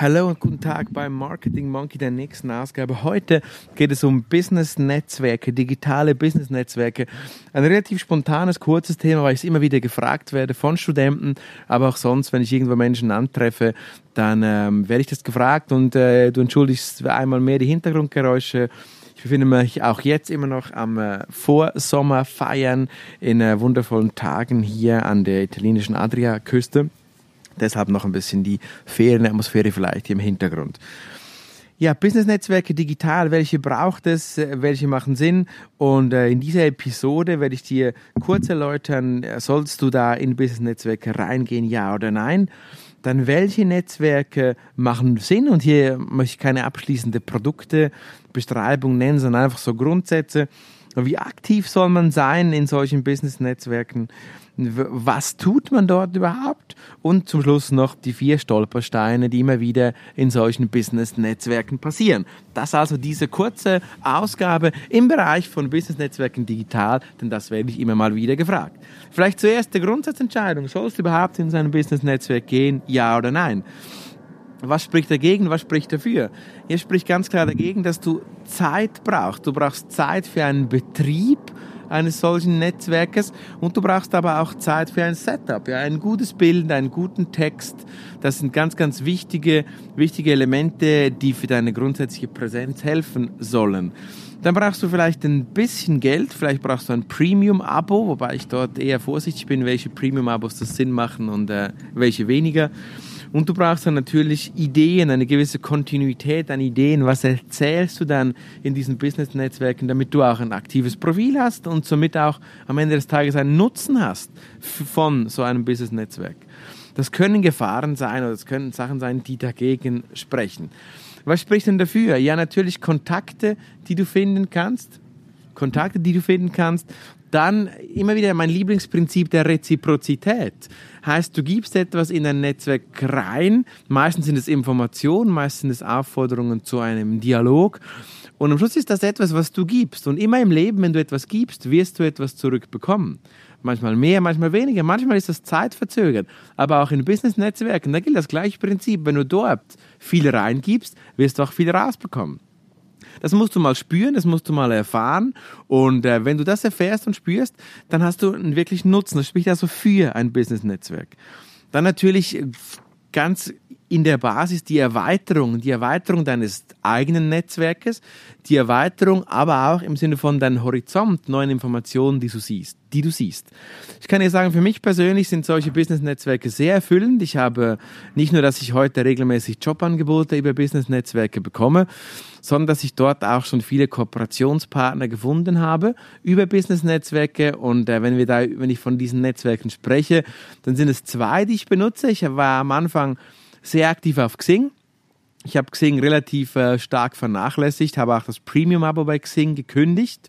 Hallo und guten Tag beim Marketing Monkey der nächsten Ausgabe. Heute geht es um Business-Netzwerke, digitale Business-Netzwerke. Ein relativ spontanes, kurzes Thema, weil ich es immer wieder gefragt werde von Studenten, aber auch sonst, wenn ich irgendwo Menschen antreffe, dann ähm, werde ich das gefragt und äh, du entschuldigst einmal mehr die Hintergrundgeräusche. Ich befinde mich auch jetzt immer noch am äh, Vorsommerfeiern in äh, wundervollen Tagen hier an der italienischen Adriaküste. Deshalb noch ein bisschen die Ferienatmosphäre vielleicht im Hintergrund. Ja, Business-Netzwerke digital, welche braucht es, welche machen Sinn? Und äh, in dieser Episode werde ich dir kurz erläutern, äh, sollst du da in Business-Netzwerke reingehen, ja oder nein? Dann welche Netzwerke machen Sinn? Und hier möchte ich keine abschließende Produktebeschreibung nennen, sondern einfach so Grundsätze. Wie aktiv soll man sein in solchen Business-Netzwerken? Was tut man dort überhaupt? Und zum Schluss noch die vier Stolpersteine, die immer wieder in solchen Business-Netzwerken passieren. Das also diese kurze Ausgabe im Bereich von Business-Netzwerken digital, denn das werde ich immer mal wieder gefragt. Vielleicht zuerst die Grundsatzentscheidung. Sollst du überhaupt in so ein Business-Netzwerk gehen? Ja oder nein? Was spricht dagegen, was spricht dafür? Hier spricht ganz klar dagegen, dass du Zeit brauchst. Du brauchst Zeit für einen Betrieb eines solchen Netzwerkes und du brauchst aber auch Zeit für ein Setup, ja, ein gutes Bild, einen guten Text. Das sind ganz, ganz wichtige, wichtige Elemente, die für deine grundsätzliche Präsenz helfen sollen. Dann brauchst du vielleicht ein bisschen Geld, vielleicht brauchst du ein Premium-Abo, wobei ich dort eher vorsichtig bin, welche Premium-Abos das Sinn machen und äh, welche weniger. Und du brauchst dann natürlich Ideen, eine gewisse Kontinuität an Ideen. Was erzählst du dann in diesen Business-Netzwerken, damit du auch ein aktives Profil hast und somit auch am Ende des Tages einen Nutzen hast von so einem Business-Netzwerk? Das können Gefahren sein oder das können Sachen sein, die dagegen sprechen. Was spricht denn dafür? Ja, natürlich Kontakte, die du finden kannst. Kontakte, die du finden kannst. Dann immer wieder mein Lieblingsprinzip der Reziprozität. Heißt, du gibst etwas in ein Netzwerk rein. Meistens sind es Informationen, meistens sind es Aufforderungen zu einem Dialog. Und am Schluss ist das etwas, was du gibst. Und immer im Leben, wenn du etwas gibst, wirst du etwas zurückbekommen. Manchmal mehr, manchmal weniger. Manchmal ist das zeitverzögert. Aber auch in Business-Netzwerken, da gilt das gleiche Prinzip. Wenn du dort viel reingibst, wirst du auch viel rausbekommen. Das musst du mal spüren, das musst du mal erfahren. Und äh, wenn du das erfährst und spürst, dann hast du einen wirklichen Nutzen. Das spricht also für ein Business-Netzwerk. Dann natürlich äh, ganz in der Basis die Erweiterung, die Erweiterung deines eigenen Netzwerkes, die Erweiterung, aber auch im Sinne von deinem Horizont, neuen Informationen, die du siehst, die du siehst. Ich kann dir sagen, für mich persönlich sind solche Business-Netzwerke sehr erfüllend. Ich habe nicht nur, dass ich heute regelmäßig Jobangebote über Business-Netzwerke bekomme, sondern dass ich dort auch schon viele Kooperationspartner gefunden habe über Business-Netzwerke. Und äh, wenn wir da, wenn ich von diesen Netzwerken spreche, dann sind es zwei, die ich benutze. Ich war am Anfang sehr aktiv auf Xing. Ich habe Xing relativ äh, stark vernachlässigt, habe auch das Premium-Abo bei Xing gekündigt.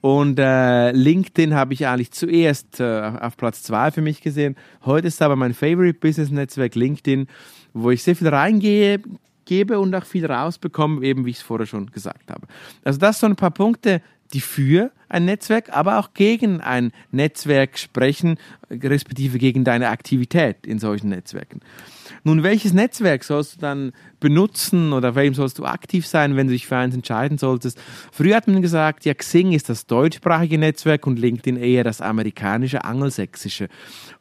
Und äh, LinkedIn habe ich eigentlich zuerst äh, auf Platz zwei für mich gesehen. Heute ist aber mein Favorite Business Netzwerk LinkedIn, wo ich sehr viel reingehe, gebe und auch viel rausbekomme, eben wie ich es vorher schon gesagt habe. Also das sind ein paar Punkte, die für ein Netzwerk, aber auch gegen ein Netzwerk sprechen, respektive gegen deine Aktivität in solchen Netzwerken. Nun, welches Netzwerk sollst du dann benutzen oder welchem sollst du aktiv sein, wenn du dich für eins entscheiden solltest? Früher hat man gesagt, ja, Xing ist das deutschsprachige Netzwerk und LinkedIn eher das amerikanische, angelsächsische.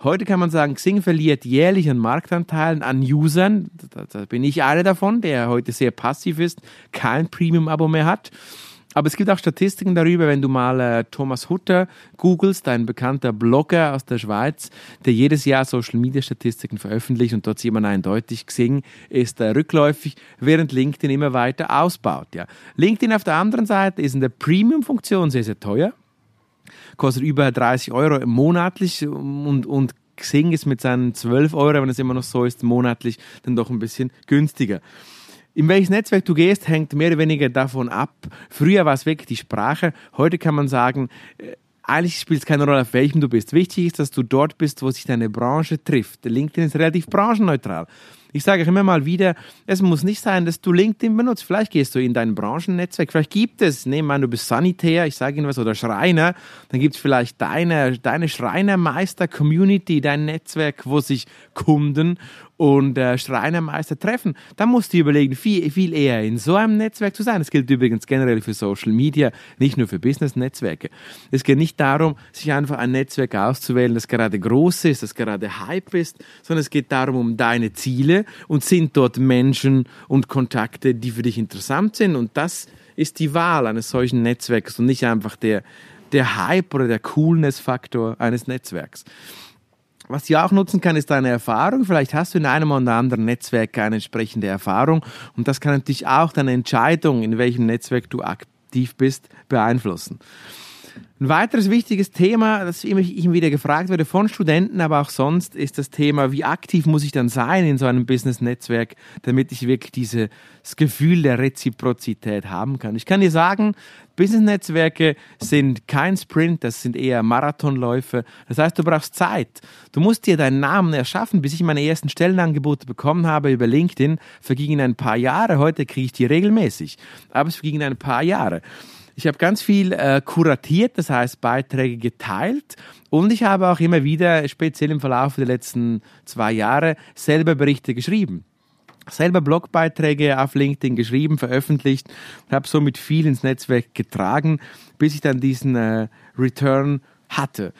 Heute kann man sagen, Xing verliert jährlich an Marktanteilen an Usern. Da, da bin ich einer davon, der heute sehr passiv ist, kein Premium-Abo mehr hat. Aber es gibt auch Statistiken darüber, wenn du mal äh, Thomas Hutter googelst, ein bekannter Blogger aus der Schweiz, der jedes Jahr Social Media Statistiken veröffentlicht und dort sieht man eindeutig, Xing ist äh, rückläufig, während LinkedIn immer weiter ausbaut. Ja. LinkedIn auf der anderen Seite ist in der Premium-Funktion sehr, sehr teuer, kostet über 30 Euro monatlich und, und Xing ist mit seinen 12 Euro, wenn es immer noch so ist, monatlich dann doch ein bisschen günstiger. In welches Netzwerk du gehst, hängt mehr oder weniger davon ab. Früher war es wirklich die Sprache. Heute kann man sagen, äh, eigentlich spielt es keine Rolle, auf welchem du bist. Wichtig ist, dass du dort bist, wo sich deine Branche trifft. LinkedIn ist relativ branchenneutral. Ich sage immer mal wieder, es muss nicht sein, dass du LinkedIn benutzt. Vielleicht gehst du in dein Branchennetzwerk. Vielleicht gibt es, nehmen an, du bist Sanitär, ich sage Ihnen was, oder Schreiner. Dann gibt es vielleicht deine, deine Schreinermeister-Community, dein Netzwerk, wo sich Kunden und äh, Schreinermeister treffen, dann musst du überlegen, viel, viel eher in so einem Netzwerk zu sein. Das gilt übrigens generell für Social Media, nicht nur für Business-Netzwerke. Es geht nicht darum, sich einfach ein Netzwerk auszuwählen, das gerade groß ist, das gerade Hype ist, sondern es geht darum, um deine Ziele und sind dort Menschen und Kontakte, die für dich interessant sind. Und das ist die Wahl eines solchen Netzwerks und nicht einfach der, der Hype oder der Coolness-Faktor eines Netzwerks. Was du auch nutzen kann, ist deine Erfahrung. Vielleicht hast du in einem oder anderen Netzwerk eine entsprechende Erfahrung und das kann natürlich auch deine Entscheidung, in welchem Netzwerk du aktiv bist, beeinflussen. Ein weiteres wichtiges Thema, das immer, immer wieder gefragt werde von Studenten, aber auch sonst, ist das Thema, wie aktiv muss ich dann sein in so einem Business-Netzwerk, damit ich wirklich dieses Gefühl der Reziprozität haben kann. Ich kann dir sagen, Business-Netzwerke sind kein Sprint, das sind eher Marathonläufe. Das heißt, du brauchst Zeit. Du musst dir deinen Namen erschaffen. Bis ich meine ersten Stellenangebote bekommen habe über LinkedIn, vergingen ein paar Jahre. Heute kriege ich die regelmäßig. Aber es vergingen ein paar Jahre. Ich habe ganz viel äh, kuratiert, das heißt Beiträge geteilt und ich habe auch immer wieder, speziell im Verlauf der letzten zwei Jahre, selber Berichte geschrieben selber Blogbeiträge auf LinkedIn geschrieben, veröffentlicht und habe somit viel ins Netzwerk getragen, bis ich dann diesen äh, Return hatte.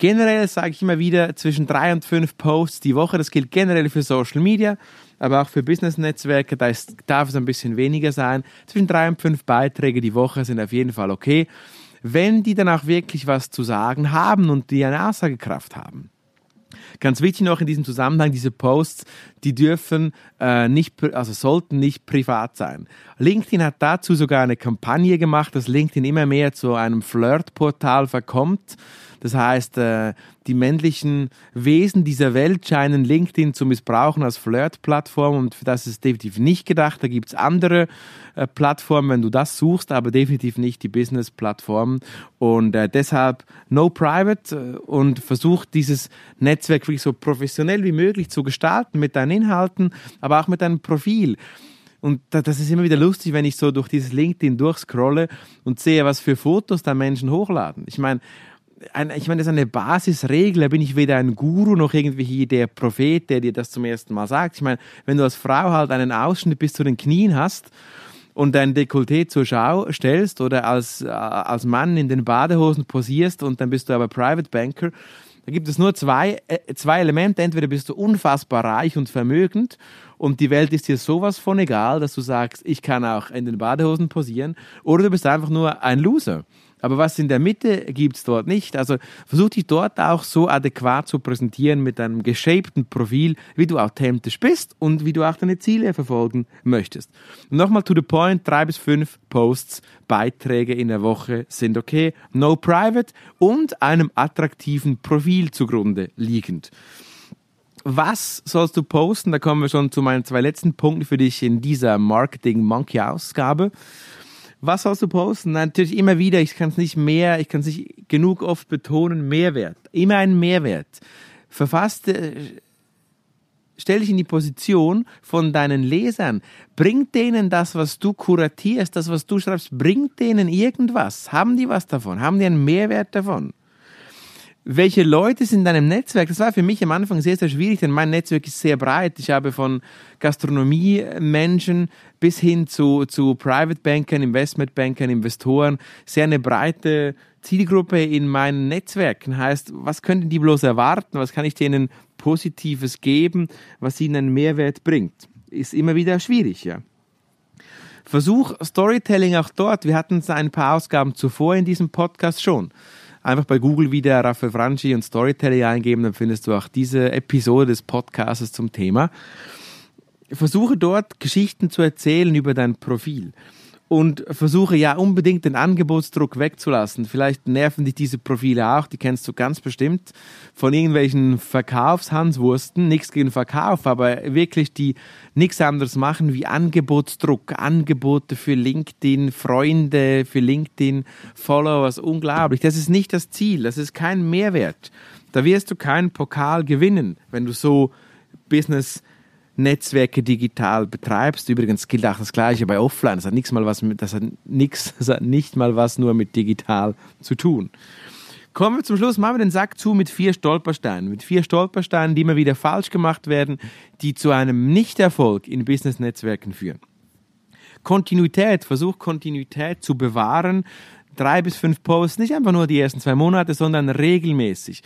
Generell sage ich immer wieder zwischen drei und fünf Posts die Woche. Das gilt generell für Social Media, aber auch für Business-Netzwerke. Da ist, darf es ein bisschen weniger sein. Zwischen drei und fünf Beiträge die Woche sind auf jeden Fall okay, wenn die dann auch wirklich was zu sagen haben und die eine Aussagekraft haben. Ganz wichtig noch in diesem Zusammenhang, diese Posts, die dürfen äh, nicht, also sollten nicht privat sein. LinkedIn hat dazu sogar eine Kampagne gemacht, dass LinkedIn immer mehr zu einem Flirtportal verkommt. Das heißt, äh, die männlichen Wesen dieser Welt scheinen LinkedIn zu missbrauchen als Flirt-Plattform und für das ist definitiv nicht gedacht. Da gibt es andere äh, Plattformen, wenn du das suchst, aber definitiv nicht die Business-Plattform. Und äh, deshalb no private und versuch dieses Netzwerk wirklich so professionell wie möglich zu gestalten mit deinen Inhalten, aber auch mit deinem Profil. Und das ist immer wieder lustig, wenn ich so durch dieses LinkedIn durchscrolle und sehe, was für Fotos da Menschen hochladen. Ich meine, ein, ich meine, das ist eine Basisregel, da bin ich weder ein Guru noch irgendwie der Prophet, der dir das zum ersten Mal sagt. Ich meine, wenn du als Frau halt einen Ausschnitt bis zu den Knien hast und dein Dekolleté zur Schau stellst oder als, äh, als Mann in den Badehosen posierst und dann bist du aber Private Banker, da gibt es nur zwei, äh, zwei Elemente. Entweder bist du unfassbar reich und vermögend und die Welt ist dir sowas von egal, dass du sagst, ich kann auch in den Badehosen posieren, oder du bist einfach nur ein Loser. Aber was in der Mitte gibt es dort nicht. Also versuch dich dort auch so adäquat zu präsentieren mit einem geshapten Profil, wie du authentisch bist und wie du auch deine Ziele verfolgen möchtest. Und nochmal to the point, drei bis fünf Posts, Beiträge in der Woche sind okay, no private und einem attraktiven Profil zugrunde liegend. Was sollst du posten? Da kommen wir schon zu meinen zwei letzten Punkten für dich in dieser Marketing Monkey Ausgabe. Was sollst du posten? Natürlich immer wieder, ich kann es nicht mehr, ich kann es nicht genug oft betonen, Mehrwert. Immer ein Mehrwert. Verfasst, äh, stell dich in die Position von deinen Lesern. Bringt denen das, was du kuratierst, das, was du schreibst, bringt denen irgendwas? Haben die was davon? Haben die einen Mehrwert davon? Welche Leute sind in deinem Netzwerk? Das war für mich am Anfang sehr, sehr schwierig, denn mein Netzwerk ist sehr breit. Ich habe von Gastronomie-Menschen bis hin zu, zu Private Bankern, Investmentbankern, Investoren sehr eine breite Zielgruppe in meinen Netzwerken. Heißt, was könnten die bloß erwarten? Was kann ich denen Positives geben, was ihnen einen Mehrwert bringt? Ist immer wieder schwierig, ja. Versuch Storytelling auch dort. Wir hatten es ein paar Ausgaben zuvor in diesem Podcast schon einfach bei Google wieder Raffaele Franchi und Storytelling eingeben, dann findest du auch diese Episode des Podcasts zum Thema. Versuche dort Geschichten zu erzählen über dein Profil. Und versuche ja unbedingt den Angebotsdruck wegzulassen. Vielleicht nerven dich diese Profile auch, die kennst du ganz bestimmt von irgendwelchen Verkaufshanswursten, nichts gegen Verkauf, aber wirklich die nichts anderes machen wie Angebotsdruck, Angebote für LinkedIn, Freunde für LinkedIn, Followers, unglaublich. Das ist nicht das Ziel, das ist kein Mehrwert. Da wirst du keinen Pokal gewinnen, wenn du so Business Netzwerke digital betreibst. Übrigens gilt auch das Gleiche bei Offline. Das hat nichts mal was mit, das hat nichts, das hat nicht mal was nur mit digital zu tun. Kommen wir zum Schluss, machen wir den Sack zu mit vier Stolpersteinen. Mit vier Stolpersteinen, die immer wieder falsch gemacht werden, die zu einem Nichterfolg in Business-Netzwerken führen. Kontinuität, versuch Kontinuität zu bewahren. Drei bis fünf Posts, nicht einfach nur die ersten zwei Monate, sondern regelmäßig.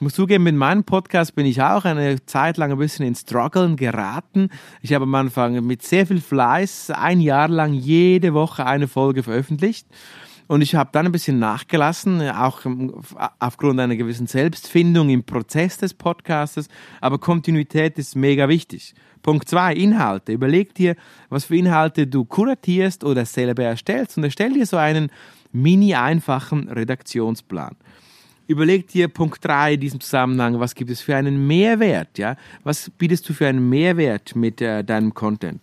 Ich muss zugeben, mit meinem Podcast bin ich auch eine Zeit lang ein bisschen ins Struggeln geraten. Ich habe am Anfang mit sehr viel Fleiß ein Jahr lang jede Woche eine Folge veröffentlicht. Und ich habe dann ein bisschen nachgelassen, auch aufgrund einer gewissen Selbstfindung im Prozess des Podcastes. Aber Kontinuität ist mega wichtig. Punkt zwei, Inhalte. Überleg dir, was für Inhalte du kuratierst oder selber erstellst und erstell dir so einen mini einfachen Redaktionsplan. Überleg dir Punkt 3 in diesem Zusammenhang, was gibt es für einen Mehrwert, ja? Was bietest du für einen Mehrwert mit äh, deinem Content?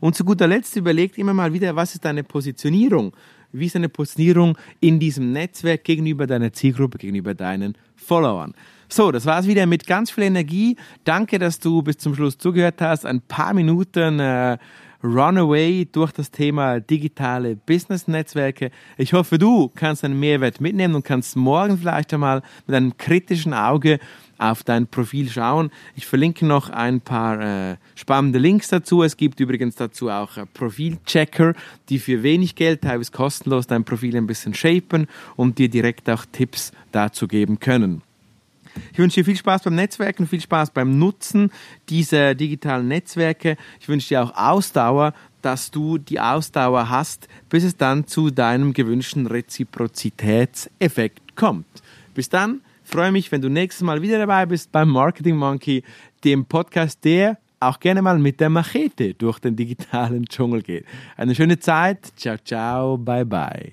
Und zu guter Letzt überleg immer mal wieder, was ist deine Positionierung? Wie ist deine Positionierung in diesem Netzwerk gegenüber deiner Zielgruppe, gegenüber deinen Followern? So, das war's wieder mit ganz viel Energie. Danke, dass du bis zum Schluss zugehört hast. Ein paar Minuten äh, Runaway durch das Thema digitale Business-Netzwerke. Ich hoffe, du kannst einen Mehrwert mitnehmen und kannst morgen vielleicht einmal mit einem kritischen Auge auf dein Profil schauen. Ich verlinke noch ein paar äh, spannende Links dazu. Es gibt übrigens dazu auch äh, Profilchecker, die für wenig Geld, teilweise kostenlos, dein Profil ein bisschen shapen und dir direkt auch Tipps dazu geben können. Ich wünsche dir viel Spaß beim Netzwerken, viel Spaß beim Nutzen dieser digitalen Netzwerke. Ich wünsche dir auch Ausdauer, dass du die Ausdauer hast, bis es dann zu deinem gewünschten Reziprozitätseffekt kommt. Bis dann, freue mich, wenn du nächstes Mal wieder dabei bist beim Marketing Monkey, dem Podcast, der auch gerne mal mit der Machete durch den digitalen Dschungel geht. Eine schöne Zeit. Ciao, ciao, bye, bye.